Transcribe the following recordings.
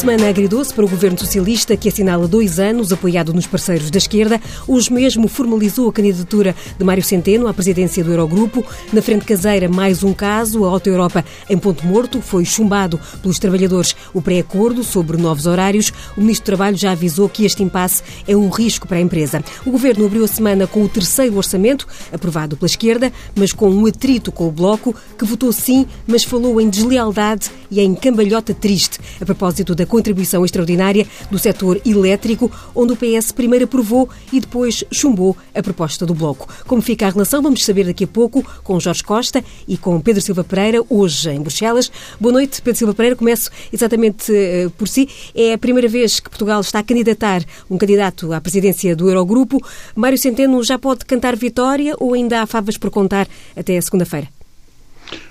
semana agridoce para o governo socialista, que assinala dois anos, apoiado nos parceiros da esquerda. Hoje mesmo formalizou a candidatura de Mário Centeno à presidência do Eurogrupo. Na frente caseira, mais um caso. A Auto Europa, em ponto morto, foi chumbado pelos trabalhadores o pré-acordo sobre novos horários. O Ministro do Trabalho já avisou que este impasse é um risco para a empresa. O governo abriu a semana com o terceiro orçamento, aprovado pela esquerda, mas com um atrito com o Bloco, que votou sim, mas falou em deslealdade e em cambalhota triste. A propósito da contribuição extraordinária do setor elétrico, onde o PS primeiro aprovou e depois chumbou a proposta do Bloco. Como fica a relação, vamos saber daqui a pouco com Jorge Costa e com Pedro Silva Pereira, hoje em Bruxelas. Boa noite, Pedro Silva Pereira. Começo exatamente uh, por si. É a primeira vez que Portugal está a candidatar um candidato à presidência do Eurogrupo. Mário Centeno já pode cantar vitória ou ainda há favas por contar até a segunda-feira?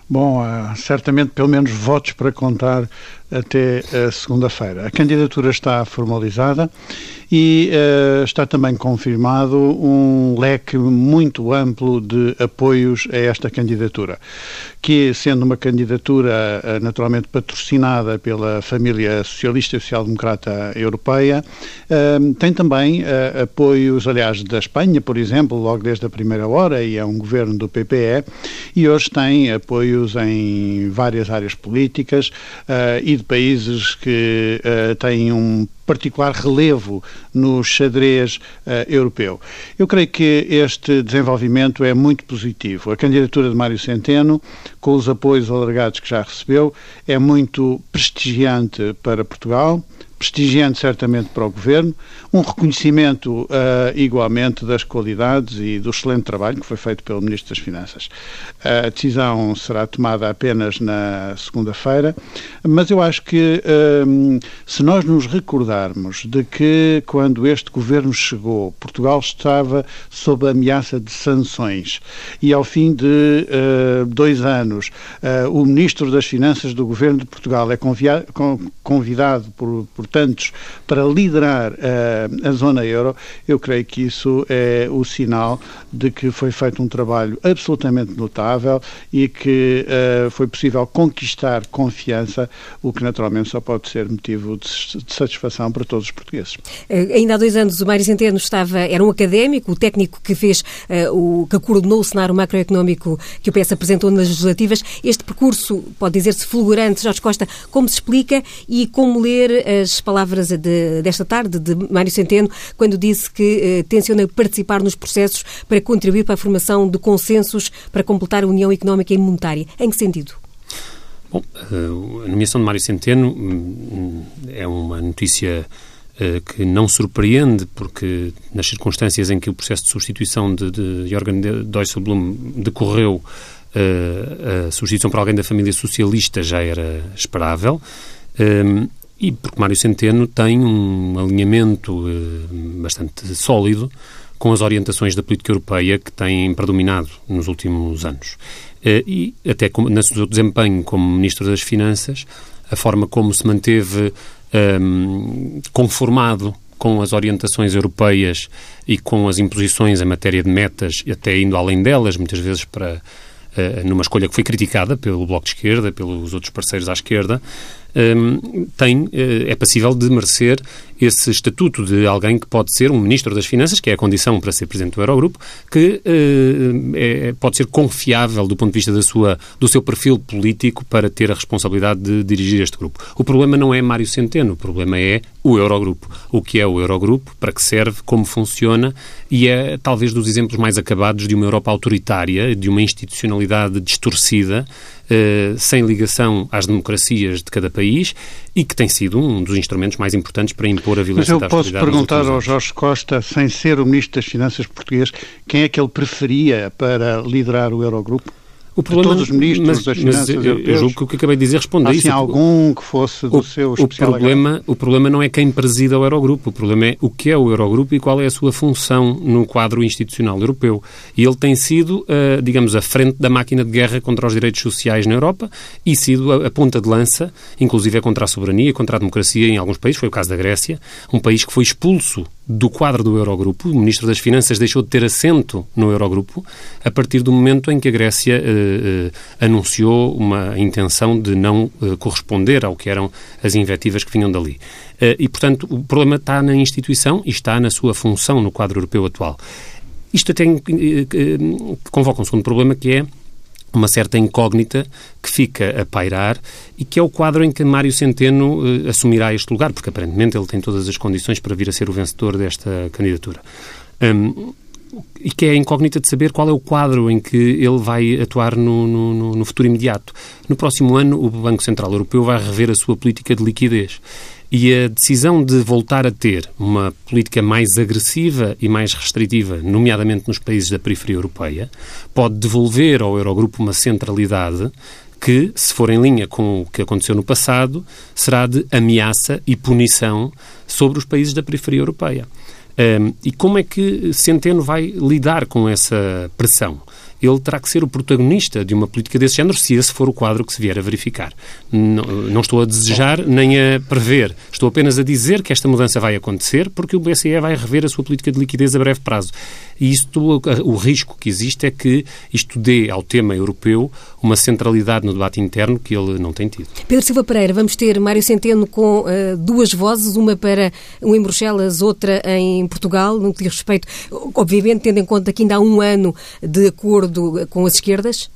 Bom, certamente pelo menos votos para contar até segunda-feira. A candidatura está formalizada e uh, está também confirmado um leque muito amplo de apoios a esta candidatura, que sendo uma candidatura uh, naturalmente patrocinada pela família socialista e social-democrata europeia, uh, tem também apoios, aliás, da Espanha, por exemplo, logo desde a primeira hora, e é um governo do PPE, e hoje tem apoios em várias áreas políticas e de países que têm um particular relevo no xadrez uh, europeu. Eu creio que este desenvolvimento é muito positivo. A candidatura de Mário Centeno, com os apoios alargados que já recebeu, é muito prestigiante para Portugal prestigiante certamente para o Governo, um reconhecimento uh, igualmente das qualidades e do excelente trabalho que foi feito pelo Ministro das Finanças. A decisão será tomada apenas na segunda-feira, mas eu acho que uh, se nós nos recordarmos de que quando este Governo chegou, Portugal estava sob a ameaça de sanções e ao fim de uh, dois anos o Ministro das Finanças do Governo de Portugal é convidado por, por importantes para liderar uh, a zona euro, eu creio que isso é o sinal de que foi feito um trabalho absolutamente notável e que uh, foi possível conquistar confiança, o que naturalmente só pode ser motivo de, de satisfação para todos os portugueses. Uh, ainda há dois anos o Mário Centeno estava, era um académico, o técnico que fez o que coordenou o cenário macroeconómico que o PS apresentou nas legislativas. Este percurso pode dizer-se fulgurante, Jorge Costa, como se explica e como ler as palavras de, desta tarde de Mário Centeno, quando disse que eh, tenciona participar nos processos para contribuir para a formação de consensos para completar a União Económica e Monetária. Em que sentido? Bom, eh, a nomeação de Mário Centeno hum, é uma notícia eh, que não surpreende, porque nas circunstâncias em que o processo de substituição de, de Jorgen Dijsselbloem decorreu, eh, a substituição para alguém da família socialista já era esperável. Hum, e porque Mário Centeno tem um alinhamento eh, bastante sólido com as orientações da política europeia que têm predominado nos últimos anos. Eh, e até no seu desempenho como Ministro das Finanças, a forma como se manteve um, conformado com as orientações europeias e com as imposições em matéria de metas, até indo além delas, muitas vezes para uh, numa escolha que foi criticada pelo Bloco de Esquerda, pelos outros parceiros à esquerda, tem, eh, é passível de merecer esse estatuto de alguém que pode ser um Ministro das Finanças, que é a condição para ser Presidente do Eurogrupo, que uh, é, pode ser confiável do ponto de vista da sua, do seu perfil político para ter a responsabilidade de dirigir este grupo. O problema não é Mário Centeno, o problema é o Eurogrupo. O que é o Eurogrupo, para que serve, como funciona, e é talvez dos exemplos mais acabados de uma Europa autoritária, de uma institucionalidade distorcida, uh, sem ligação às democracias de cada país e que tem sido um dos instrumentos mais importantes para impor a violência Mas eu posso perguntar ao Jorge Costa, sem ser o Ministro das Finanças português, quem é que ele preferia para liderar o Eurogrupo? O problema, todos os ministros mas, das finanças mas europeus. Eu julgo que o que acabei de dizer responde a isso. algum que fosse do o, seu o problema, o problema não é quem presida o Eurogrupo, o problema é o que é o Eurogrupo e qual é a sua função no quadro institucional europeu. E ele tem sido, uh, digamos, a frente da máquina de guerra contra os direitos sociais na Europa e sido a, a ponta de lança, inclusive contra a soberania, contra a democracia em alguns países, foi o caso da Grécia, um país que foi expulso do quadro do Eurogrupo. O Ministro das Finanças deixou de ter assento no Eurogrupo a partir do momento em que a Grécia eh, eh, anunciou uma intenção de não eh, corresponder ao que eram as invectivas que vinham dali. Eh, e, portanto, o problema está na instituição e está na sua função no quadro europeu atual. Isto até eh, eh, convoca um segundo problema que é uma certa incógnita que fica a pairar e que é o quadro em que Mário Centeno eh, assumirá este lugar, porque aparentemente ele tem todas as condições para vir a ser o vencedor desta candidatura. Um, e que é a incógnita de saber qual é o quadro em que ele vai atuar no, no, no futuro imediato. No próximo ano, o Banco Central Europeu vai rever a sua política de liquidez. E a decisão de voltar a ter uma política mais agressiva e mais restritiva, nomeadamente nos países da periferia europeia, pode devolver ao Eurogrupo uma centralidade que, se for em linha com o que aconteceu no passado, será de ameaça e punição sobre os países da periferia europeia. Um, e como é que Centeno vai lidar com essa pressão? Ele terá que ser o protagonista de uma política desse género, se esse for o quadro que se vier a verificar. Não, não estou a desejar nem a prever, estou apenas a dizer que esta mudança vai acontecer porque o BCE vai rever a sua política de liquidez a breve prazo. E isto, o risco que existe é que isto dê ao tema europeu uma centralidade no debate interno que ele não tem tido. Pedro Silva Pereira, vamos ter Mário Centeno com uh, duas vozes, uma para um em Bruxelas, outra em Portugal, no que diz respeito, obviamente, tendo em conta que ainda há um ano de acordo com as esquerdas?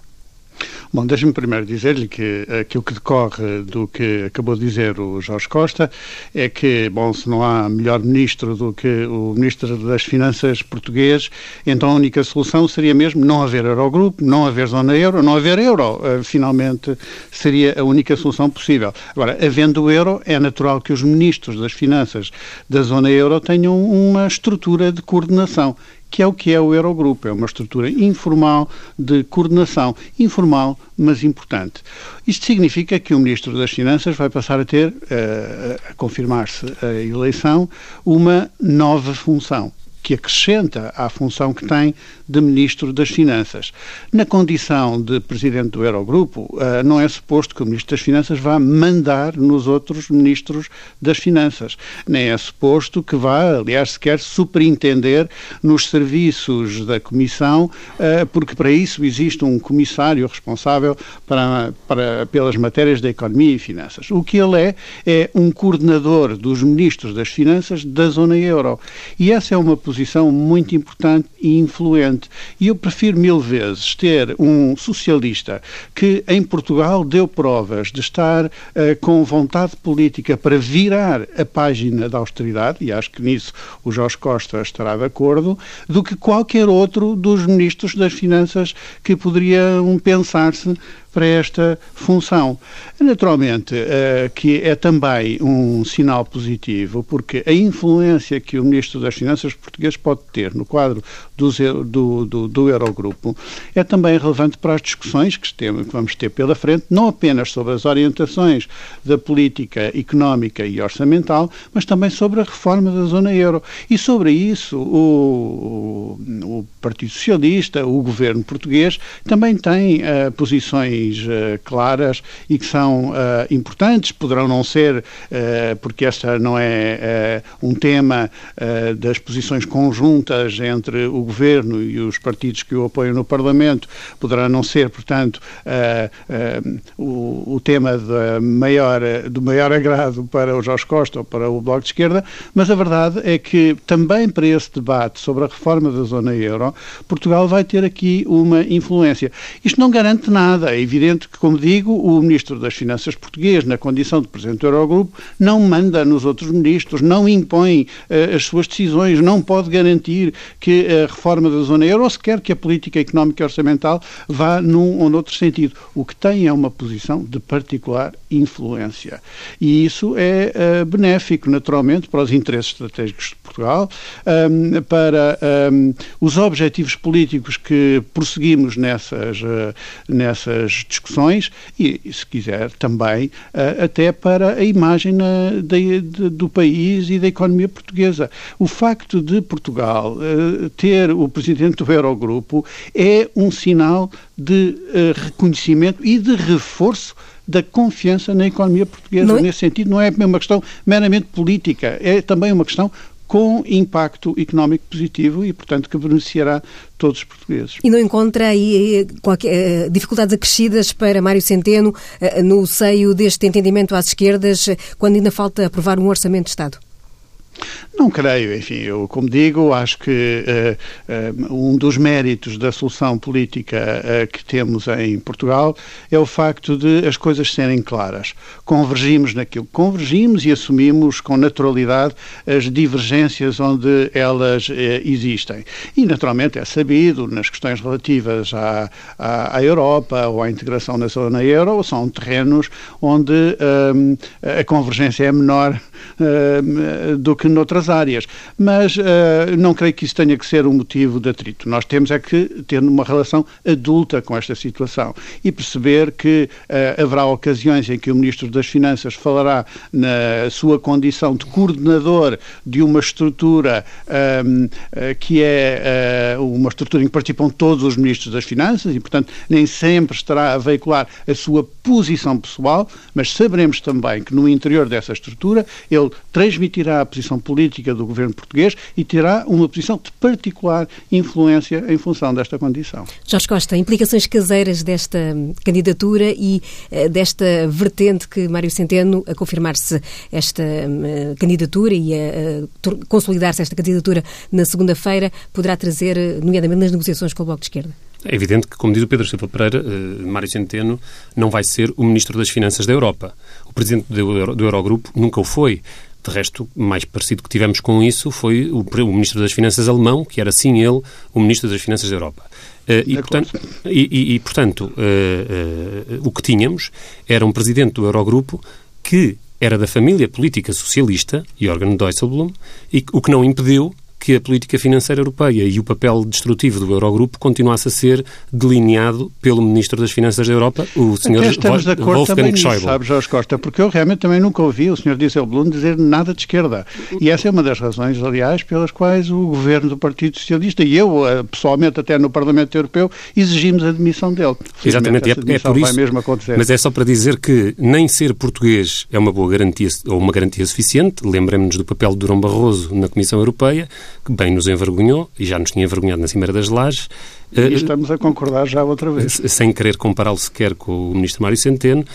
Bom, deixe-me primeiro dizer-lhe que aquilo que decorre do que acabou de dizer o Jorge Costa é que, bom, se não há melhor ministro do que o ministro das Finanças português, então a única solução seria mesmo não haver Eurogrupo, não haver zona euro, não haver euro. Uh, finalmente seria a única solução possível. Agora, havendo o euro, é natural que os ministros das Finanças da zona euro tenham uma estrutura de coordenação que é o que é o Eurogrupo. É uma estrutura informal de coordenação. Informal, mas importante. Isto significa que o Ministro das Finanças vai passar a ter, uh, a confirmar-se a eleição, uma nova função que acrescenta à função que tem de Ministro das Finanças. Na condição de Presidente do Eurogrupo, eh, não é suposto que o Ministro das Finanças vá mandar nos outros Ministros das Finanças. Nem é suposto que vá, aliás, sequer superintender nos serviços da Comissão, eh, porque para isso existe um comissário responsável para, para, pelas matérias da economia e finanças. O que ele é, é um coordenador dos Ministros das Finanças da zona euro. E essa é uma posição posição muito importante e influente. E eu prefiro mil vezes ter um socialista que em Portugal deu provas de estar uh, com vontade política para virar a página da austeridade, e acho que nisso o Jorge Costa estará de acordo, do que qualquer outro dos ministros das Finanças que poderiam pensar-se para esta função. Naturalmente, uh, que é também um sinal positivo, porque a influência que o Ministro das Finanças português pode ter no quadro do, do, do, do Eurogrupo é também relevante para as discussões que, temos, que vamos ter pela frente, não apenas sobre as orientações da política económica e orçamental, mas também sobre a reforma da zona euro. E sobre isso, o, o Partido Socialista, o governo português, também tem uh, posições uh, claras e que são uh, importantes. Poderão não ser, porque esta não é um tema das posições conjuntas entre o governo e os partidos que o apoiam no Parlamento, poderá não ser, portanto, o, o, tema maior, do maior agrado para o Jorge Costa ou para o Bloco de Esquerda, mas a verdade é que também para esse debate sobre a reforma da zona euro, Portugal vai ter aqui uma influência. Isto não garante nada. É evidente que, como digo, o Ministro das Finanças português, na condição de Presidente do Eurogrupo, não manda nos outros ministros, não impõe uh, as suas decisões, não pode garantir que a reforma da zona euro, ou sequer que a política económica e orçamental vá num ou noutro sentido. O que tem é uma posição de particular influência. E isso é uh, benéfico, naturalmente, para os interesses estratégicos de Portugal, um, para um, os objetivos políticos que prosseguimos nessas, uh, nessas discussões e, se quiser, também uh, até para a imagem na, de, de, do país e da economia portuguesa. O facto de Portugal uh, ter o presidente do Eurogrupo é um sinal de reconhecimento e de reforço da confiança na economia portuguesa. É? Nesse sentido, não é uma questão meramente política, é também uma questão com impacto económico positivo e, portanto, que beneficiará todos os portugueses. E não encontra aí eh, qualquer, eh, dificuldades acrescidas para Mário Centeno no seio deste entendimento às esquerdas, quando ainda falta aprovar um orçamento de Estado? Não creio, enfim, eu como digo, acho que uh, uh, um dos méritos da solução política uh, que temos em Portugal é o facto de as coisas serem claras. Convergimos naquilo convergimos e assumimos com naturalidade as divergências onde elas existem. E, naturalmente, é sabido, nas questões relativas à, à, à Europa ou à integração na zona euro, são terrenos onde a convergência é menor do que noutras áreas. Mas uh, não creio que isso tenha que ser um motivo de atrito. Nós temos é que ter uma relação adulta com esta situação e perceber que uh, haverá ocasiões em que o Ministro das Finanças falará na sua condição de coordenador de uma estrutura um, uh, que é uma estrutura em que participam todos os Ministros das Finanças e, portanto, nem sempre estará a veicular a sua posição pessoal, mas saberemos também que no interior dessa estrutura ele transmitirá a posição política do governo português e terá uma posição de particular influência em função desta condição. Jorge Costa, implicações caseiras desta candidatura e uh, desta vertente que Mário Centeno, a confirmar-se esta uh, candidatura e a uh, consolidar-se esta candidatura na segunda-feira, poderá trazer, nomeadamente nas negociações com o Bloco de Esquerda? É evidente que, como diz o Pedro Silva Pereira, Mário Centeno não vai ser o Ministro das Finanças da Europa. O Presidente do, Euro, do Eurogrupo nunca o foi. De resto, mais parecido que tivemos com isso foi o, o Ministro das Finanças alemão, que era sim ele o Ministro das Finanças da Europa. Uh, e, portanto, e, e, e, portanto, uh, uh, o que tínhamos era um Presidente do Eurogrupo que era da família política socialista, Jorgen Dijsselbloem, e o que não impediu que a política financeira europeia e o papel destrutivo do Eurogrupo continuasse a ser delineado pelo Ministro das Finanças da Europa, o Sr. estamos de acordo Wolfgang Schäuble. sabe, Jorge Costa, porque eu realmente também nunca ouvi o Sr. Dijsselbloem dizer nada de esquerda. E essa é uma das razões, aliás, pelas quais o governo do Partido Socialista e eu, eh, pessoalmente, até no Parlamento Europeu, exigimos a demissão dele. Exatamente, é, é por isso. Mesmo acontecer. Mas é só para dizer que nem ser português é uma boa garantia ou uma garantia suficiente. Lembremos-nos do papel de Durão Barroso na Comissão Europeia, que bem nos envergonhou e já nos tinha envergonhado na Cimeira das Lajes. E estamos a concordar já outra vez. Sem querer compará-lo sequer com o Ministro Mário Centeno.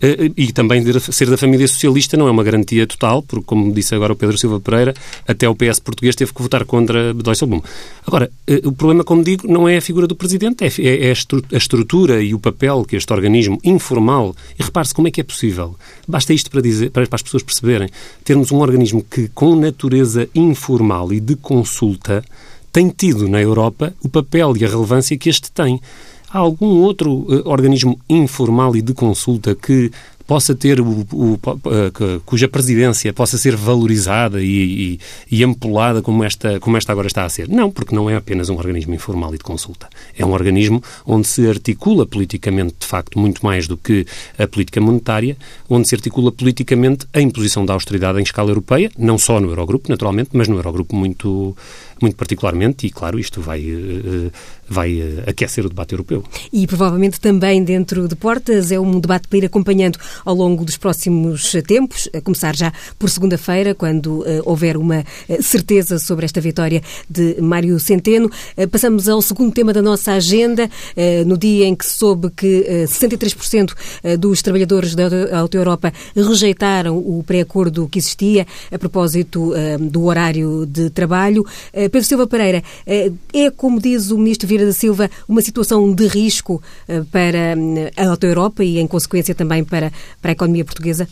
Eh, e também ser da família socialista não é uma garantia total, porque, como disse agora o Pedro Silva Pereira, até o PS português teve que votar contra Dijsselbloem. Agora, eh, o problema, como digo, não é a figura do Presidente, é, é, é a estrutura e o papel que este organismo informal... E repare-se como é que é possível. Basta isto para, dizer, para as pessoas perceberem. Termos um organismo que, com natureza informal e de consulta, tem tido na Europa o papel e a relevância que este tem. Há algum outro uh, organismo informal e de consulta que possa ter o, o, uh, cuja presidência possa ser valorizada e, e, e como esta, como esta agora está a ser. Não, porque não é apenas um organismo informal e de consulta. É um organismo onde se articula politicamente, de facto, muito mais do que a política monetária, onde se articula politicamente a imposição da austeridade em escala europeia, não só no Eurogrupo, naturalmente, mas no Eurogrupo muito, muito particularmente, e claro, isto vai, uh, vai uh, aquecer o debate europeu. E provavelmente também dentro de portas é um debate para ir acompanhando ao longo dos próximos tempos, a começar já por segunda-feira, quando uh, houver uma certeza sobre esta vitória de Mário Centeno. passamos ao segundo tema da nossa agenda, no dia em que soube que 63% dos trabalhadores da Auto Europa rejeitaram o pré-acordo que existia a propósito do horário de trabalho. Eh, Pedro Silva Pereira, eh, é, como diz o Ministro Vieira da Silva, uma situação de risco eh, para a Auto Europa e, em consequência, também para, para a economia portuguesa?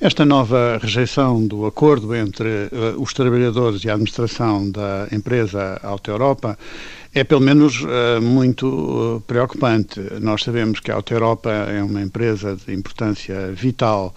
Esta nova rejeição do acordo entre uh, os trabalhadores e a administração da empresa Auto Europa é, pelo menos, uh, muito uh, preocupante. Nós sabemos que a Auto Europa é uma empresa de importância vital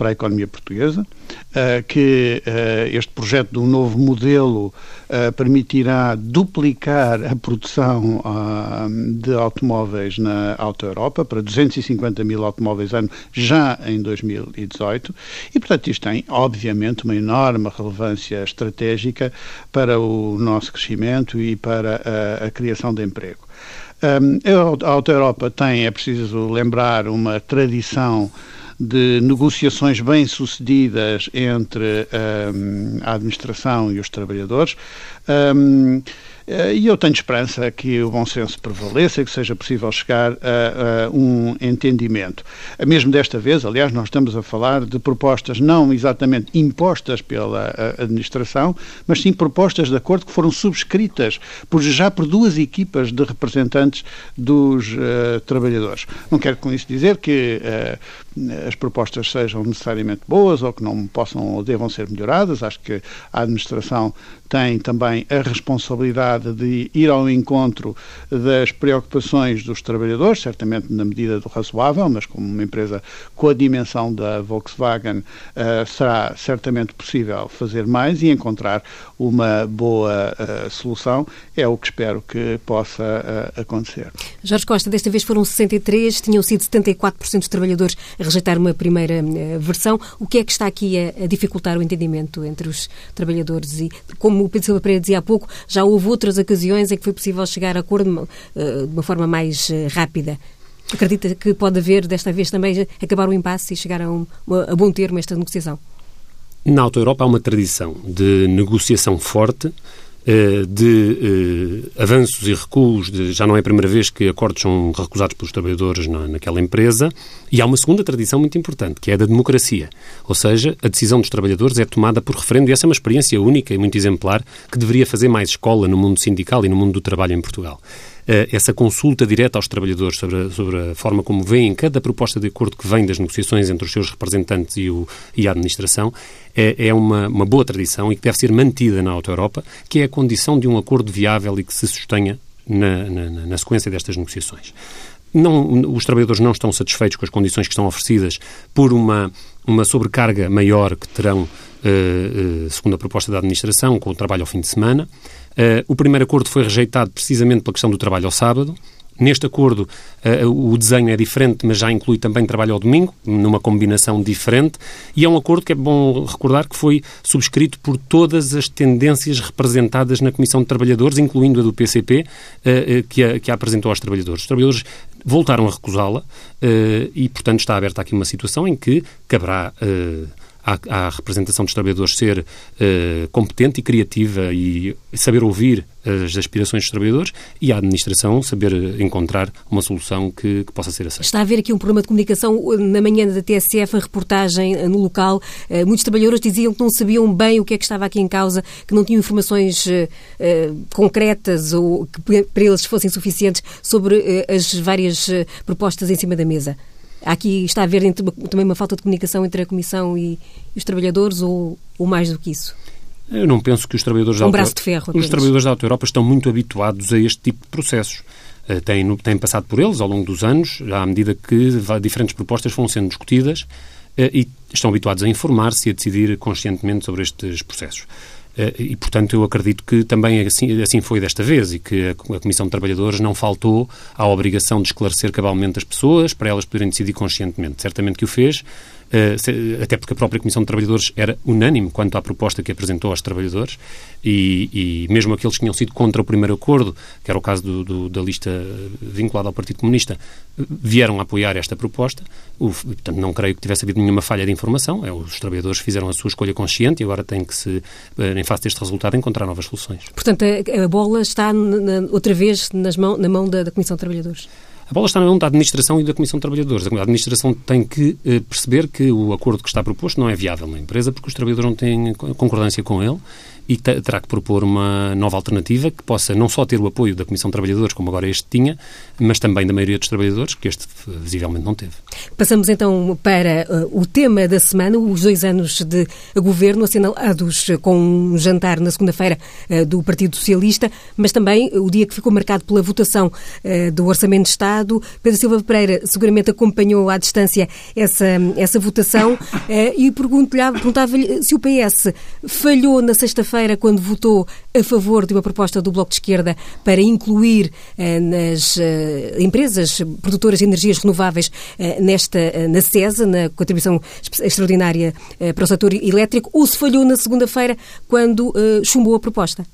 para a economia portuguesa, eh, que eh, este projeto de um novo modelo eh, permitirá duplicar a produção ah, de automóveis na Auto Europa para 250 mil automóveis ano já em 2018 e, portanto, isto tem, obviamente, uma enorme relevância estratégica para o nosso crescimento e para a, a criação de emprego. Um, a Auto Europa tem, é preciso lembrar, uma tradição de negociações bem-sucedidas entre a administração e os trabalhadores. Eh, e eu tenho esperança que o bom senso prevaleça e que seja possível chegar a, a, um entendimento. Mesmo desta vez, aliás, nós estamos a falar de propostas não exatamente impostas pela administração, mas sim propostas de acordo que foram subscritas por, já por duas equipas de representantes dos uh, trabalhadores. Não quero com isso dizer que uh, as propostas sejam necessariamente boas ou que não possam ou devam ser melhoradas. Acho que a administração tem também a responsabilidade de ir ao encontro das preocupações dos trabalhadores, certamente na medida do razoável, mas como uma empresa com a dimensão da Volkswagen, uh, será certamente possível fazer mais e encontrar uma boa uh, solução. É o que espero que possa uh, acontecer. Jorge Costa, desta vez foram 63, tinham sido 74% dos trabalhadores rejeitar uma primeira versão. O que é que está aqui a, a dificultar o entendimento entre os trabalhadores e como o Pedro Silva Pereira dizia há pouco, já houve outras ocasiões em que foi possível chegar a acordo eh, de uma forma mais eh, rápida. Acredita que pode haver, desta vez também, acabar o impasse e chegar a, um, a bom termo esta negociação? Na Auto Europa há uma tradição de negociação forte, eh, de uh, avanços e recuos, de, já não é a primeira vez que acordos são recusados pelos trabalhadores na, naquela empresa, e há uma segunda tradição muito importante, que é a da democracia. Ou seja, a decisão dos trabalhadores é tomada por referendo, e essa é uma experiência única e muito exemplar que deveria fazer mais escola no mundo sindical e no mundo do trabalho em Portugal. Eh, essa consulta direta aos trabalhadores sobre a, sobre a forma como veem cada proposta de acordo que vem das negociações entre os seus representantes e, o, e a administração é, é uma, uma, boa tradição e que deve ser mantida na Auto Europa, que é a condição de um acordo viável e que se sustenha na, na, na sequência destas negociações. Não, os trabalhadores não estão satisfeitos com as condições que estão oferecidas por uma, uma sobrecarga maior que terão, uh, uh, segundo a proposta da administração, com o trabalho ao fim de semana. Uh, o primeiro acordo foi rejeitado precisamente pela questão do trabalho ao sábado. Neste acordo, uh, o desenho é diferente, mas já inclui também trabalho ao domingo, numa combinação diferente, e é um acordo que é bom recordar que foi subscrito por todas as tendências representadas na Comissão de Trabalhadores, incluindo a do PCP, uh, que, a, que a apresentou aos trabalhadores. Os trabalhadores voltaram a recusá-la e, portanto, está aberta aqui uma situação em que caberá à, à representação dos trabalhadores ser uh, competente e criativa e saber ouvir as aspirações dos trabalhadores e à administração saber encontrar uma solução que, que, possa ser aceita. Está a haver aqui um problema de comunicação. Na manhã da TSF, a reportagem eh, no local, uh, muitos trabalhadores diziam que não sabiam bem o que é que estava aqui em causa, que não tinham informações uh, concretas ou que para eles fossem suficientes sobre as várias propostas em cima da mesa. Aqui está a haver também uma falta de comunicação entre a Comissão e os trabalhadores ou, ou mais do que isso? Eu não penso que os trabalhadores um da braço de ferro, os trabalhadores da Auto Europa estão muito habituados a este tipo de processos. Uh, têm, têm passado por eles ao longo dos anos, à medida que diferentes propostas vão sendo discutidas uh, e estão habituados a informar-se e a decidir conscientemente sobre estes processos. Eh, e, portanto, eu acredito que também assim, assim foi desta vez e que a Comissão de Trabalhadores não faltou à obrigação de esclarecer cabalmente as pessoas para elas poderem decidir conscientemente. Certamente que o fez, até porque a própria Comissão de Trabalhadores era unânime quanto à proposta que apresentou aos trabalhadores e, e mesmo aqueles que tinham sido contra o primeiro acordo, que era o caso do, do, da lista vinculada ao Partido Comunista, vieram a apoiar esta proposta. O, portanto, não creio que tivesse havido nenhuma falha de informação. É, os trabalhadores fizeram a sua escolha consciente e agora têm que se, eh, em face deste resultado, encontrar novas soluções. Portanto, a, a bola está na, outra vez nas mão, na mão da, da Comissão de Trabalhadores. A bola está na mão da administração e da Comissão de Trabalhadores. A administração tem que eh, perceber que o acordo que está proposto não é viável na empresa porque os trabalhadores não têm concordância com ele e terá que propor uma nova alternativa que possa não só ter o apoio da Comissão de Trabalhadores, como agora este tinha, mas também da maioria dos trabalhadores, que este visivelmente não teve. Passamos então para uh, o tema da semana, os dois anos de governo assinalados com um jantar na segunda-feira uh, do Partido Socialista, mas também o dia que ficou marcado pela votação uh, do Orçamento de Estado. Pedro Silva Pereira seguramente acompanhou à distância essa, essa votação e perguntava-lhe se o PS falhou na sexta-feira feira quando votou a favor de uma proposta do Bloco de Esquerda para incluir eh, nas eh, empresas produtoras de energias renováveis eh, nesta, na CESA, na contribuição extraordinária para o setor elétrico, ou se falhou na segunda-feira quando chumbou a proposta?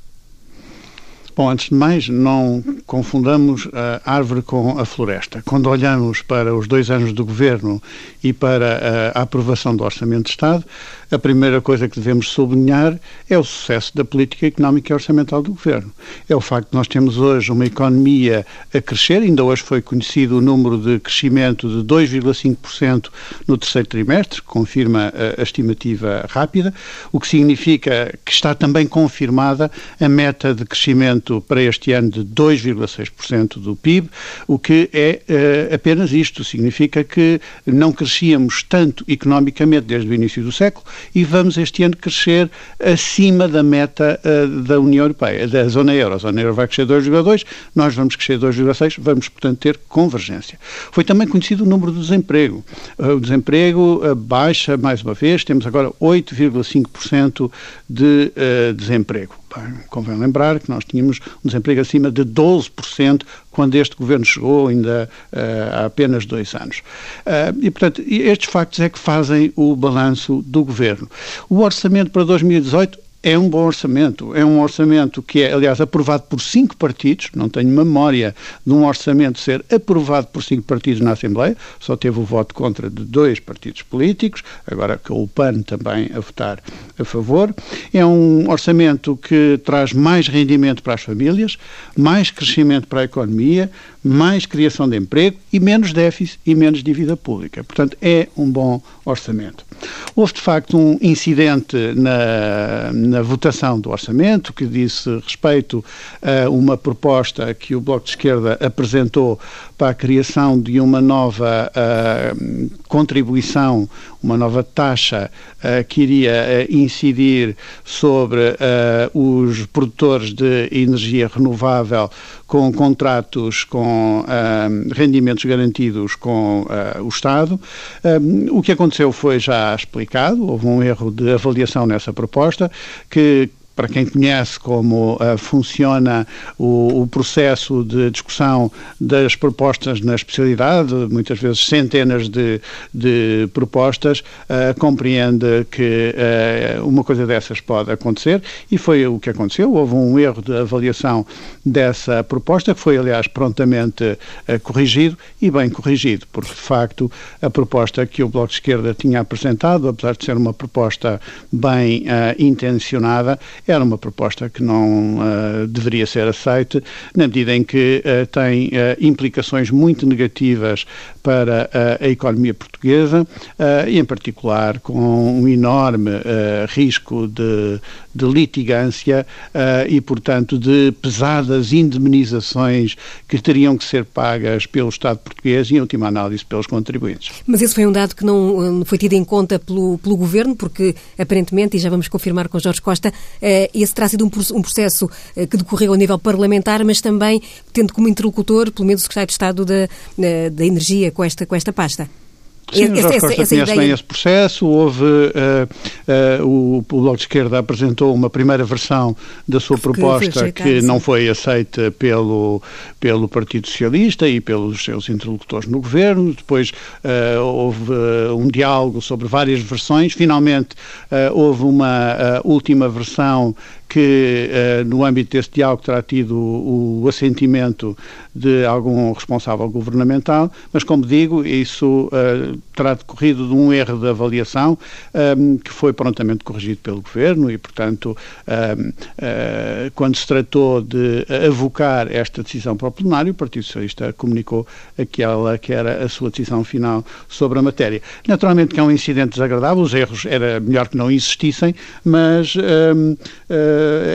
Bom, antes de mais, não confundamos a árvore com a floresta. Quando olhamos para os dois anos do governo e para a aprovação do Orçamento de Estado, a primeira coisa que devemos sublinhar é o sucesso da política económica e orçamental do governo. É o facto de nós temos hoje uma economia a crescer, ainda hoje foi conhecido o número de crescimento de 2,5% no terceiro trimestre, confirma a, estimativa rápida, o que significa que está também confirmada a meta de crescimento para este ano de 2,6% do PIB, o que é uh, apenas isto. Significa que não crescíamos tanto economicamente desde o início do século e vamos este ano crescer acima da meta uh, da União Europeia, da zona euro. A zona euro vai crescer 2,2, nós vamos crescer 2,6, vamos, portanto, ter convergência. Foi também conhecido o número do desemprego. Uh, o desemprego uh, baixa mais uma vez, temos agora 8,5% de desemprego. Bem, convém lembrar que nós tínhamos um desemprego acima de 12% quando este governo chegou, ainda uh, há apenas dois anos. Uh, e, portanto, estes factos é que fazem o balanço do governo. O orçamento para 2018 é um bom orçamento. É um orçamento que é, aliás, aprovado por cinco partidos. Não tenho memória de um orçamento ser aprovado por cinco partidos na Assembleia. Só teve o voto contra de dois partidos políticos, agora com o PAN também a votar a favor. É um orçamento que traz mais rendimento para as famílias, mais crescimento para a economia, mais criação de emprego e menos déficit e menos dívida pública. Portanto, é um bom orçamento. Houve, de facto, um incidente na, na votação do orçamento que disse respeito a uma proposta que o Bloco de Esquerda apresentou para a criação de uma nova uh, contribuição, uma nova taxa uh, que iria uh, incidir sobre os produtores de energia renovável com contratos com rendimentos garantidos com o Estado. o que aconteceu foi já explicado, houve um erro de avaliação nessa proposta que para quem conhece como uh, funciona o, o, processo de discussão das propostas na especialidade, muitas vezes centenas de, de propostas, uh, compreende que uh, uma coisa dessas pode acontecer e foi o que aconteceu. Houve um erro de avaliação dessa proposta, que foi, aliás, prontamente corrigido e bem corrigido, porque, de facto, a proposta que o Bloco de Esquerda tinha apresentado, apesar de ser uma proposta bem intencionada, era uma proposta que não uh, deveria ser aceita, na medida em que uh, tem uh, implicações muito negativas para a economia portuguesa e, em particular, com um enorme risco de, de litigância e, portanto, de pesadas indemnizações que teriam que ser pagas pelo Estado português e, em última análise, pelos contribuintes. Mas esse foi um dado que não foi tido em conta pelo, pelo Governo, porque, aparentemente, e já vamos confirmar com Jorge Costa, esse terá sido um, processo eh, que decorreu a nível parlamentar, mas também tendo como interlocutor, pelo menos, o Secretário de Estado da, da Energia com esta, com esta pasta. Sim, o Jorge Costa essa, conhece ideia... bem esse processo. Houve, uh, uh, o, o Bloco de Esquerda apresentou uma primeira versão da sua proposta que, que não foi aceita pelo, pelo Partido Socialista e pelos seus interlocutores no governo. Depois uh, houve um diálogo sobre várias versões. Finalmente houve uma última versão que uh, no âmbito desse diálogo terá tido o, assentimento de algum responsável governamental, mas como digo, isso uh, terá decorrido de um erro de avaliação ehm, que foi prontamente corrigido pelo Governo e, portanto, ehm, eh, quando se tratou de avocar esta decisão para o plenário, o Partido Socialista comunicou aquela que era a sua decisão final sobre a matéria. Naturalmente que é um incidente desagradável, os erros era melhor que não existissem, mas ehm,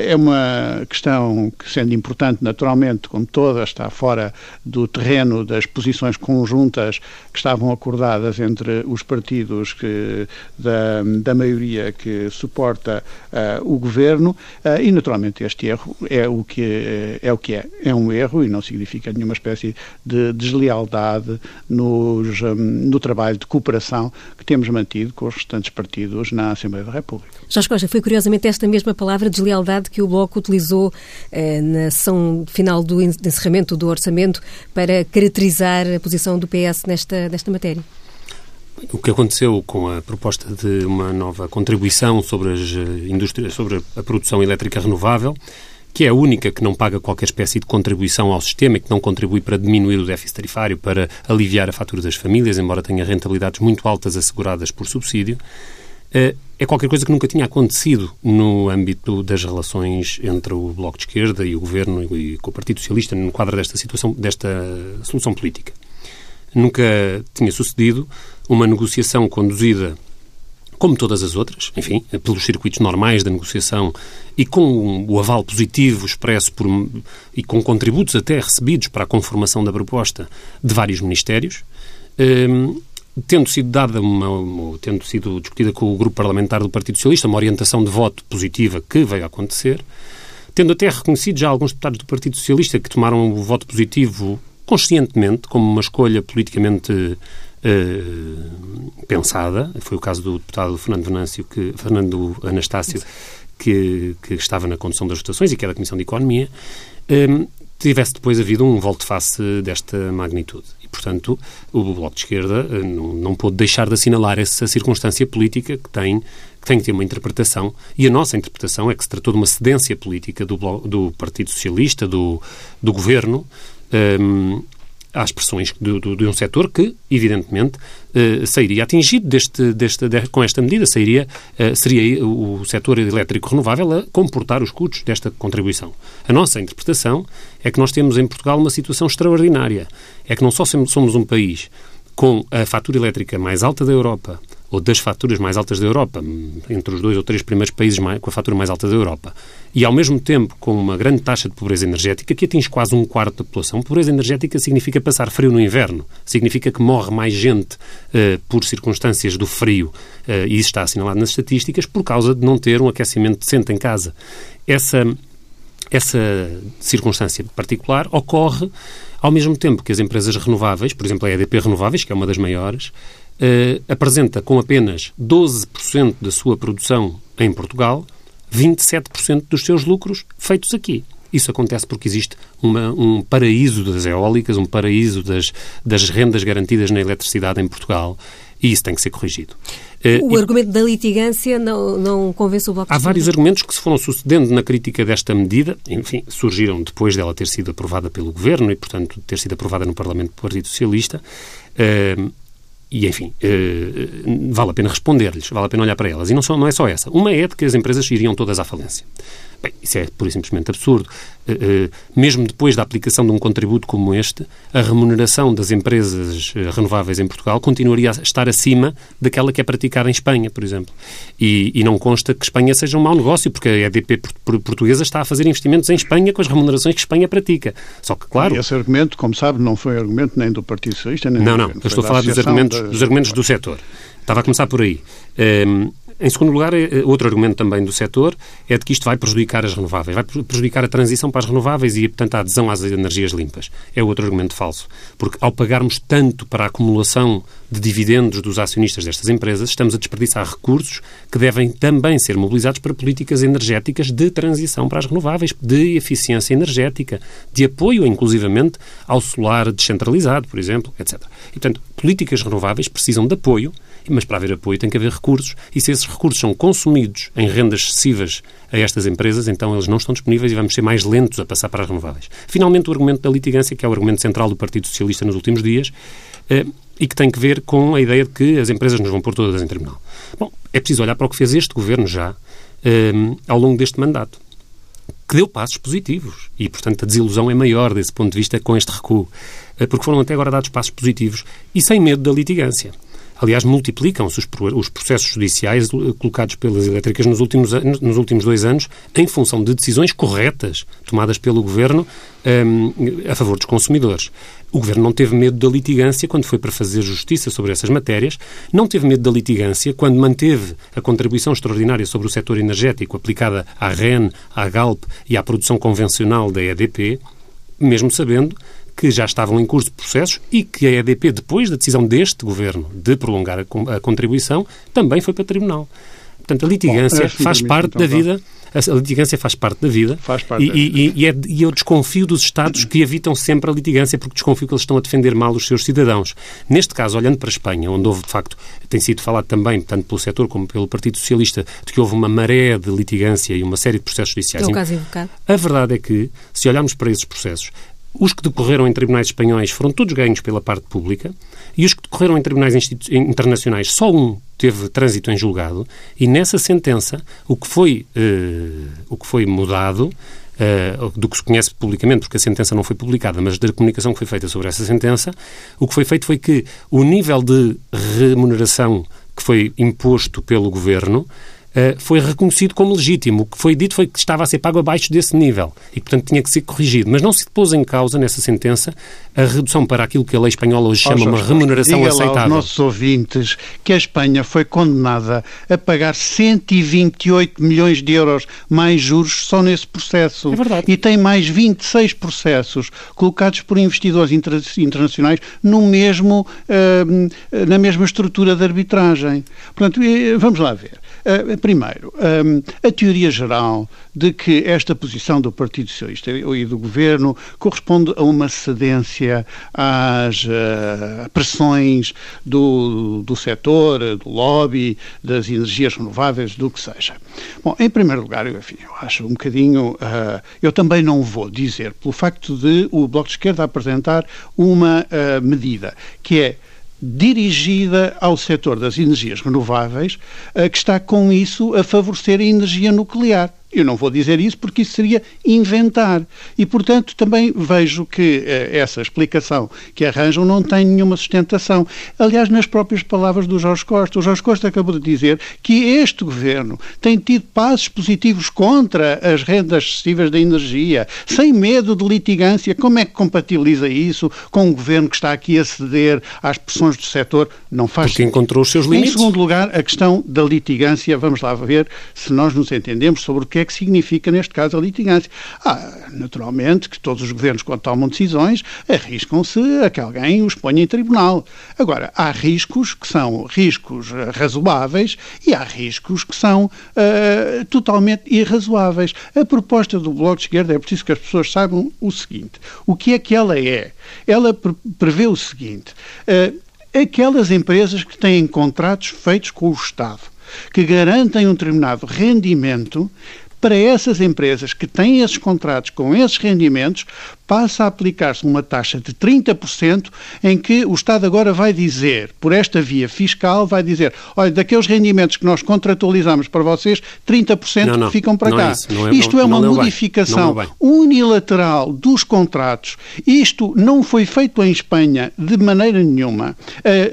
é uma questão que, sendo importante, naturalmente, como toda, está fora do terreno das posições conjuntas que estavam acordadas entre os partidos que, da, da maioria que suporta uh, o governo uh, e, naturalmente, este erro é o que é, o que é. É um erro e não significa nenhuma espécie de deslealdade nos, um, no trabalho de cooperação que temos mantido com os restantes partidos na Assembleia da República. Jorge Costa, foi curiosamente esta mesma palavra, deslealdade deslealdade que o Bloco utilizou eh, na sessão final do encerramento do orçamento para caracterizar a posição do PS nesta, nesta matéria? O que aconteceu com a proposta de uma nova contribuição sobre, as eh, indústrias, sobre a produção elétrica renovável que é a única que não paga qualquer espécie de contribuição ao sistema e que não contribui para diminuir o déficit tarifário, para aliviar a fatura das famílias, embora tenha rentabilidades muito altas asseguradas por subsídio, é qualquer coisa que nunca tinha acontecido no âmbito das relações entre o Bloco de Esquerda e o Governo e com o Partido Socialista no quadro desta situação, desta solução política. Nunca tinha sucedido uma negociação conduzida como todas as outras, enfim, pelos circuitos normais da negociação e com o aval positivo expresso por, e com contributos até recebidos para a conformação da proposta de vários ministérios, um, tendo sido dada uma, tendo sido discutida com o grupo parlamentar do Partido Socialista uma orientação de voto positiva que veio a acontecer, tendo até reconhecido já alguns deputados do Partido Socialista que tomaram o voto positivo conscientemente como uma escolha politicamente uh, pensada. Foi o caso do deputado Fernando Venâncio, que, Fernando Anastácio, que, que, estava na condução das votações e que era da Comissão de Economia, um, ehm, tivesse depois havido um volte-face desta magnitude. E, portanto, o Bloco de Esquerda uh, não, não pôde deixar de assinalar essa circunstância política que tem, que tem que ter uma interpretação, e a nossa interpretação é que se tratou de uma cedência política do, do Partido Socialista, do, do Governo, um, ehm, às pressões de, de, de um setor que, evidentemente, eh, sairia atingido deste, deste, de, com esta medida, sairia, eh, seria o setor elétrico renovável a comportar os custos desta contribuição. A nossa interpretação é que nós temos em Portugal uma situação extraordinária. É que não só somos um país com a fatura elétrica mais alta da Europa, ou das faturas mais altas da Europa, entre os dois ou três primeiros países mais, com a fatura mais alta da Europa, e ao mesmo tempo com uma grande taxa de pobreza energética que atinge quase um quarto da população. Pobreza energética significa passar frio no inverno, significa que morre mais gente uh, por circunstâncias do frio, uh, e isso está assinalado nas estatísticas, por causa de não ter um aquecimento decente em casa. Essa, essa circunstância particular ocorre ao mesmo tempo que as empresas renováveis, por exemplo a EDP Renováveis, que é uma das maiores, uh, apresenta com apenas 12% da sua produção em Portugal, 27% dos seus lucros feitos aqui. Isso acontece porque existe uma, um paraíso das eólicas, um paraíso das, das rendas garantidas na eletricidade em Portugal e isso tem que ser corrigido. O uh, argumento e, da litigância não, não convence o Bloco Há vários argumentos que se foram sucedendo na crítica desta medida, enfim, surgiram depois dela ter sido aprovada pelo Governo e, portanto, ter sido aprovada no Parlamento do Partido Socialista. Uh, e, enfim, uh, vale a pena responder-lhes, vale a pena olhar para elas. E não, só, não é só essa. Uma é de que as empresas iriam todas à falência. Bem, isso é pura e simplesmente absurdo. Uh, uh, mesmo depois da aplicação de um contributo como este, a remuneração das empresas uh, renováveis em Portugal continuaria a estar acima daquela que é praticada em Espanha, por exemplo. E, e não consta que Espanha seja um mau negócio, porque a EDP portuguesa está a fazer investimentos em Espanha com as remunerações que Espanha pratica. Só que, claro... E esse argumento, como sabe, não foi argumento nem do Partido Socialista, nem não, do Não, não. Eu estou a falar dos argumentos, dos argumentos do setor. Estava a começar por aí. Um, ehm, em segundo lugar, é, outro argumento também do setor é de que isto vai prejudicar as renováveis, vai prejudicar a transição para as renováveis e, portanto, a adesão às energias limpas. É outro argumento falso. Porque ao pagarmos tanto para a acumulação de dividendos dos acionistas destas empresas, estamos a desperdiçar recursos que devem também ser mobilizados para políticas energéticas de transição para as renováveis, de eficiência energética, de apoio, inclusivamente, ao solar descentralizado, por exemplo, etc. E, portanto, políticas renováveis precisam de apoio mas para haver apoio tem que haver recursos e se esses recursos são consumidos em rendas excessivas a estas empresas, então eles não estão disponíveis e vamos ser mais lentos a passar para as renováveis. Finalmente, o argumento da litigância, que é o argumento central do Partido Socialista nos últimos dias, eh, e que tem que ver com a ideia de que as empresas nos vão pôr todas em tribunal. Bom, é preciso olhar para o que fez este governo já eh, ao longo deste mandato que deu passos positivos e, portanto, a desilusão é maior desse ponto de vista com este recuo, eh, porque foram até agora dados passos positivos e sem medo da litigância. Aliás, multiplicam-se os, os, processos judiciais eh, colocados pelas elétricas nos últimos, nos últimos dois anos em função de decisões corretas tomadas pelo Governo um, ehm, a favor dos consumidores. O Governo não teve medo da litigância quando foi para fazer justiça sobre essas matérias, não teve medo da litigância quando manteve a contribuição extraordinária sobre o setor energético aplicada à REN, à GALP e à produção convencional da EDP, mesmo sabendo que já estavam em curso de processos e que a EDP, depois da decisão deste governo de prolongar a, contribuição, também foi para o tribunal. Portanto, a litigância Bom, faz parte então, da vida A, litigância faz parte da vida. Faz parte e, e, e, é, e eu desconfio dos Estados que evitam sempre a litigância porque desconfio que eles estão a defender mal os seus cidadãos. Neste caso, olhando para a Espanha, onde houve, de facto, tem sido falado também, tanto pelo setor como pelo Partido Socialista, de que houve uma maré de litigância e uma série de processos judiciais. É o caso invocado. A verdade é que, se olharmos para esses processos, os que decorreram em tribunais espanhóis foram todos ganhos pela parte pública e os que decorreram em tribunais internacionais, só um teve trânsito em julgado e nessa sentença o que foi, uh, o que foi mudado uh, do que se conhece publicamente, porque a sentença não foi publicada, mas da comunicação que foi feita sobre essa sentença, o que foi feito foi que o nível de remuneração que foi imposto pelo governo eh, foi reconhecido como legítimo. O que foi dito foi que estava a ser pago abaixo desse nível e, portanto, tinha que ser corrigido. Mas não se pôs em causa, nessa sentença, a redução para aquilo que a lei espanhola hoje chama oh, uma remuneração diga aceitável. Lá aos nossos ouvintes que a Espanha foi condenada a pagar 128 milhões de euros mais juros só nesse processo. É verdade. E tem mais 26 processos colocados por investidores inter internacionais no mesmo, uh, na mesma estrutura de arbitragem. Portanto, vamos lá ver. Uh, primeiro, um, a teoria geral de que esta posição do Partido Socialista e do Governo corresponde a uma cedência às uh, pressões do, do setor, do lobby, das energias renováveis, do que seja. Bom, em primeiro lugar, eu, enfim, eu acho um bocadinho. Uh, eu também não vou dizer, pelo facto de o Bloco de Esquerda apresentar uma uh, medida que é dirigida ao setor das energias renováveis, que está com isso a favorecer a energia nuclear. Eu não vou dizer isso porque isso seria inventar. E, portanto, também vejo que eh, essa explicação que arranjam não tem nenhuma sustentação. Aliás, nas próprias palavras do Jorge Costa. O Jorge Costa acabou de dizer que este governo tem tido passos positivos contra as rendas excessivas da energia, sem medo de litigância. Como é que compatibiliza isso com um governo que está aqui a ceder às pressões do setor? Não faz Porque sentido. encontrou os seus limites. Em segundo lugar, a questão da litigância. Vamos lá ver se nós nos entendemos sobre o que é que significa, neste caso, a litigância. Ah, naturalmente que todos os governos, quando tomam decisões, arriscam-se a que alguém os ponha em tribunal. Agora, há riscos que são riscos eh, razoáveis e há riscos que são uh, totalmente irrazoáveis. A proposta do Bloco de Esquerda é preciso que as pessoas saibam o seguinte: o que é que ela é? Ela prevê o seguinte. Uh, aquelas empresas que têm contratos feitos com o Estado, que garantem um determinado rendimento, para essas empresas que têm esses contratos com esses rendimentos, passa a aplicar-se uma taxa de 30%, em que o Estado agora vai dizer, por esta via fiscal, vai dizer, olha, daqueles rendimentos que nós contratualizamos para vocês, 30% não, não, ficam para cá. É é, Isto é uma modificação unilateral dos contratos. Isto não foi feito em Espanha de maneira nenhuma.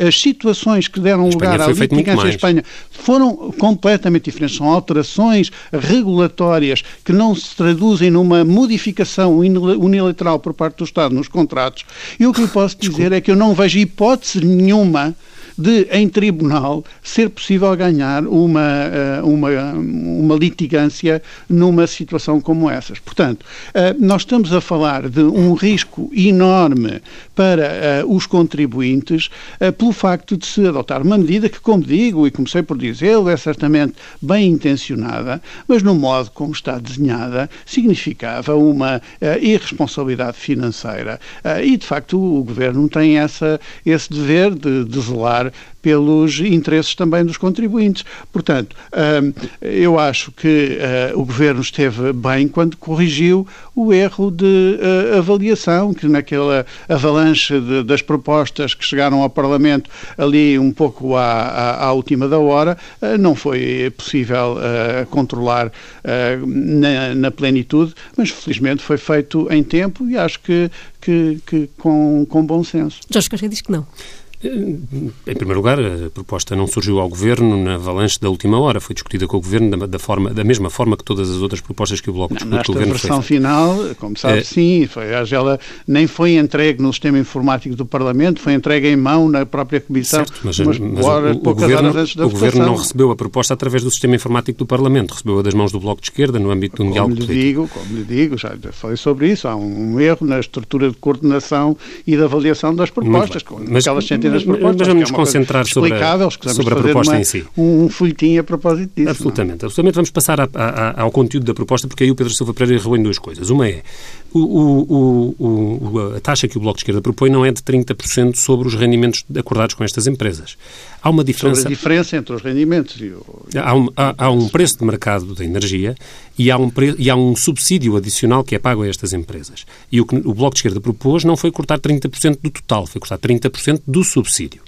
As situações que deram lugar à litigância em Espanha foram completamente diferentes. São alterações regulatórias que não se traduzem numa modificação unilateral por parte do Estado nos contratos, e o que lhe posso dizer Desculpa. é que eu não vejo hipótese nenhuma de, em tribunal, ser possível ganhar uma, eh, uma, uma litigância numa situação como essas. Portanto, eh, nós estamos a falar de um risco enorme para eh, os contribuintes pelo facto de se adotar uma medida que, como digo e comecei por dizê-lo, é certamente bem intencionada, mas no modo como está desenhada, significava uma irresponsabilidade financeira. E, de facto, o Governo tem essa, esse dever de, de zelar pelos interesses também dos contribuintes. Portanto, hum, eu acho que uh, o Governo esteve bem quando corrigiu o erro de uh, avaliação, que naquela avalanche de, das propostas que chegaram ao Parlamento ali um pouco à, à, à última da hora, uh, não foi possível controlar na, na plenitude, mas felizmente foi feito em tempo e acho que, que, que com, com bom senso. Jorge Carreira diz que não. Em primeiro lugar, a proposta não surgiu ao Governo na avalanche da última hora, foi discutida com o Governo da, da, forma, da mesma forma que todas as outras propostas que o Bloco discutiu. Nesta versão final, como sabe, é... sim, foi, ela nem foi entregue no sistema informático do Parlamento, foi entregue em mão na própria Comissão, certo, mas, mas, mas horas, o, o, Governo, o Governo não recebeu a proposta através do sistema informático do Parlamento, recebeu-a das mãos do Bloco de Esquerda no âmbito do diálogo político. Digo, como lhe digo, já falei sobre isso, há um, um erro na estrutura de coordenação e de avaliação das propostas, com mas, aquelas sentenças pequenas propostas. Mas vamos nos é concentrar sobre a, sobre a proposta uma, em si. Um folhetim a propósito disso. Absolutamente. Não? Absolutamente. Vamos passar a, a, ao conteúdo da proposta, porque aí o Pedro Silva Pereira errou em duas coisas. Uma é o, o, o, a taxa que o Bloco de Esquerda propõe não é de 30% sobre os rendimentos acordados com estas empresas. Há uma diferença. Sobre a diferença entre os rendimentos e o. Há um, há, há um preço de mercado da energia e há, um pre... e há um subsídio adicional que é pago a estas empresas. E o que o Bloco de Esquerda propôs não foi cortar 30% do total, foi cortar 30% do subsídio.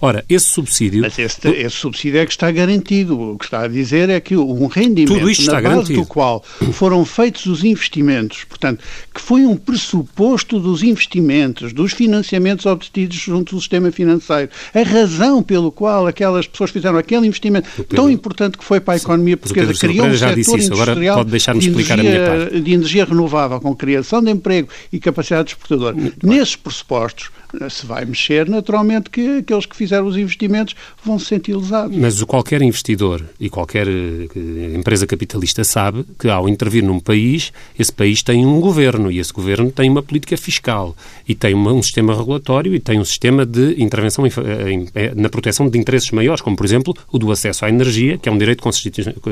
Ora, esse subsídio... Mas esse, esse, subsídio é que está garantido. O que está a dizer é que um rendimento Tudo isto na base garantido. do qual foram feitos os investimentos, portanto, que foi um pressuposto dos investimentos, dos financiamentos obtidos junto do sistema financeiro, a razão pelo qual aquelas pessoas fizeram aquele investimento Pedro, tão importante que foi para a economia portuguesa, criou um setor industrial pode deixar-me explicar energia, a minha parte. De energia renovável, com criação de emprego e capacidade exportadora. Nesses pressupostos, se vai mexer, naturalmente que aqueles que fizeram os investimentos vão se sentir lesados. Mas qualquer investidor e qualquer eh, empresa capitalista sabe que ao intervir num país, esse país tem um governo e esse governo tem uma política fiscal e tem uma, um sistema regulatório e tem um sistema de intervenção em, em, em, na proteção de interesses maiores, como por exemplo o do acesso à energia, que é um direito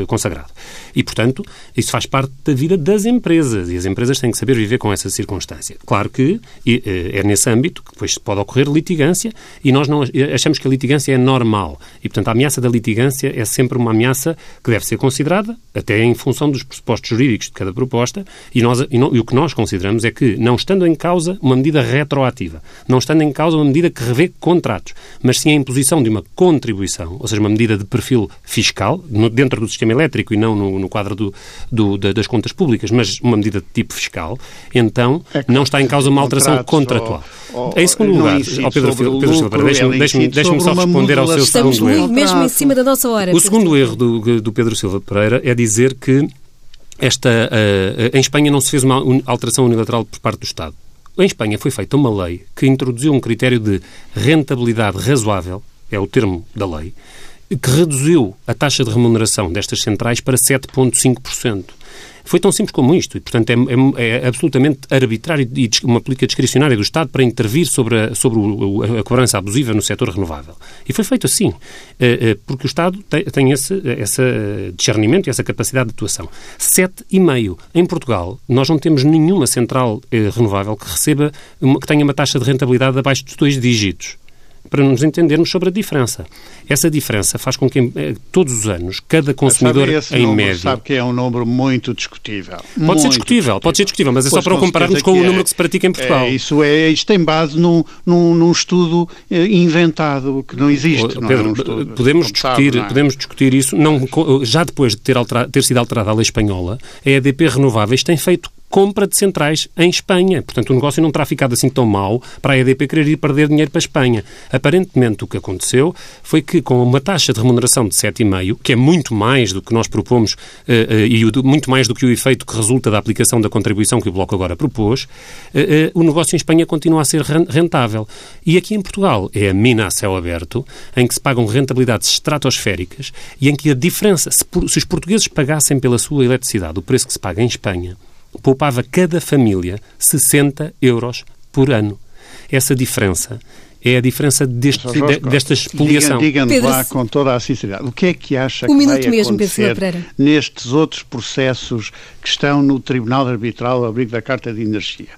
consagrado. E, portanto, isso faz parte da vida das empresas e as empresas têm que saber viver com essa circunstância. Claro que eh, é nesse âmbito que depois pode ocorrer litigância e nós não achamos que a litigância é normal. E, portanto, a ameaça da litigância é sempre uma ameaça que deve ser considerada, até em função dos pressupostos jurídicos de cada proposta, e, nós, e, não, e o que nós consideramos é que, não estando em causa uma medida retroativa, não estando em causa uma medida que revê contratos, mas sim a imposição de uma contribuição, ou seja, uma medida de perfil fiscal, no, dentro do sistema elétrico e não no, no quadro do, do, das contas públicas, mas uma medida de tipo fiscal, então é não está em causa uma alteração contratual. Ou, ou, em segundo lugar, ao Pedro, Pedro Silva, deixe-me deixe deixe só responder ao seu Estamos segundo erro. mesmo em cima da nossa hora. O segundo erro do, do Pedro Silva Pereira é dizer que esta, uh, em Espanha não se fez uma alteração unilateral por parte do Estado. Em Espanha foi feita uma lei que introduziu um critério de rentabilidade razoável, é o termo da lei, que reduziu a taxa de remuneração destas centrais para 7,5%. Foi tão simples como isto e, portanto, é, é, é absolutamente arbitrário e uma política discricionária do Estado para intervir sobre, a, sobre o, a cobrança abusiva no setor renovável. E foi feito assim, eh, eh, porque o Estado tem, tem esse, esse discernimento e essa capacidade de atuação. Sete e meio. Em Portugal, nós não temos nenhuma central eh, renovável que receba, que tenha uma taxa de rentabilidade abaixo dos dois dígitos para nos entendermos sobre a diferença. Essa diferença faz com que eh, todos os anos cada consumidor em número, média sabe que é um número muito discutível. Pode muito ser discutível, discutível, pode ser discutível, mas é pois só para compararmos com o número é, que se pratica em Portugal. É, isso é, isto tem base num, num, num estudo eh, inventado que não existe. Pedro, não é um estudo, podemos discutir, sabe, é? podemos discutir isso. Não, já depois de ter, alterado, ter sido alterada a lei espanhola, a EDP Renováveis tem feito compra de centrais em Espanha. Portanto, o negócio não terá ficado assim tão mal para a EDP querer ir perder dinheiro para a Espanha. Aparentemente, o que aconteceu foi que, com uma taxa de remuneração de 7,5%, que é muito mais do que nós propomos uh, uh, e muito mais do que o efeito que resulta da aplicação da contribuição que o Bloco agora propôs, uh, o negócio em Espanha continua a ser rentável. E aqui em Portugal é a mina a céu aberto, em que se pagam rentabilidades estratosféricas e em que a diferença, se os portugueses pagassem pela sua eletricidade o preço que se paga em Espanha, poupava cada família 60 euros por ano. Essa diferença é a diferença deste, de, desta expoliação. Diga-nos diga lá com toda a sinceridade, o que é que acha um que vai mesmo, acontecer nestes outros processos que estão no Tribunal Arbitral ao abrigo da Carta de Energia?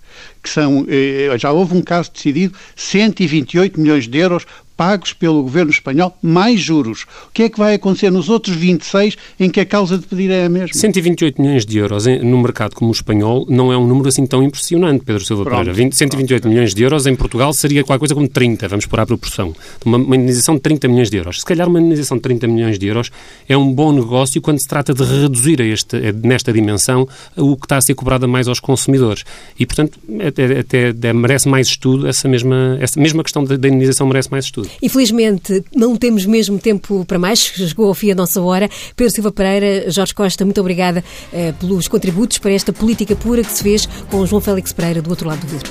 Que são, eh, já houve um caso decidido, 128 milhões de euros pagos pelo governo espanhol, mais juros. O que é que vai acontecer nos outros 26 em que a causa de pedir é a mesma? 128 milhões de euros em, no mercado como o espanhol não é um número assim tão impressionante, Pedro Silva Pronto. Pereira. 20, 128 Pronto. milhões de euros em Portugal seria qualquer coisa como 30, vamos por a proporção. Uma, uma indenização de 30 milhões de euros. Se calhar uma indenização de 30 milhões de euros é um bom negócio quando se trata de reduzir a este, nesta dimensão o que está a ser cobrado mais aos consumidores. E, portanto, até, até, até merece mais estudo, essa mesma, essa mesma questão da indenização merece mais estudo. Infelizmente, não temos mesmo tempo para mais, chegou ao fim a nossa hora. Pedro Silva Pereira, Jorge Costa, muito obrigada eh, pelos contributos para esta política pura que se fez com João Félix Pereira do outro lado do vidro.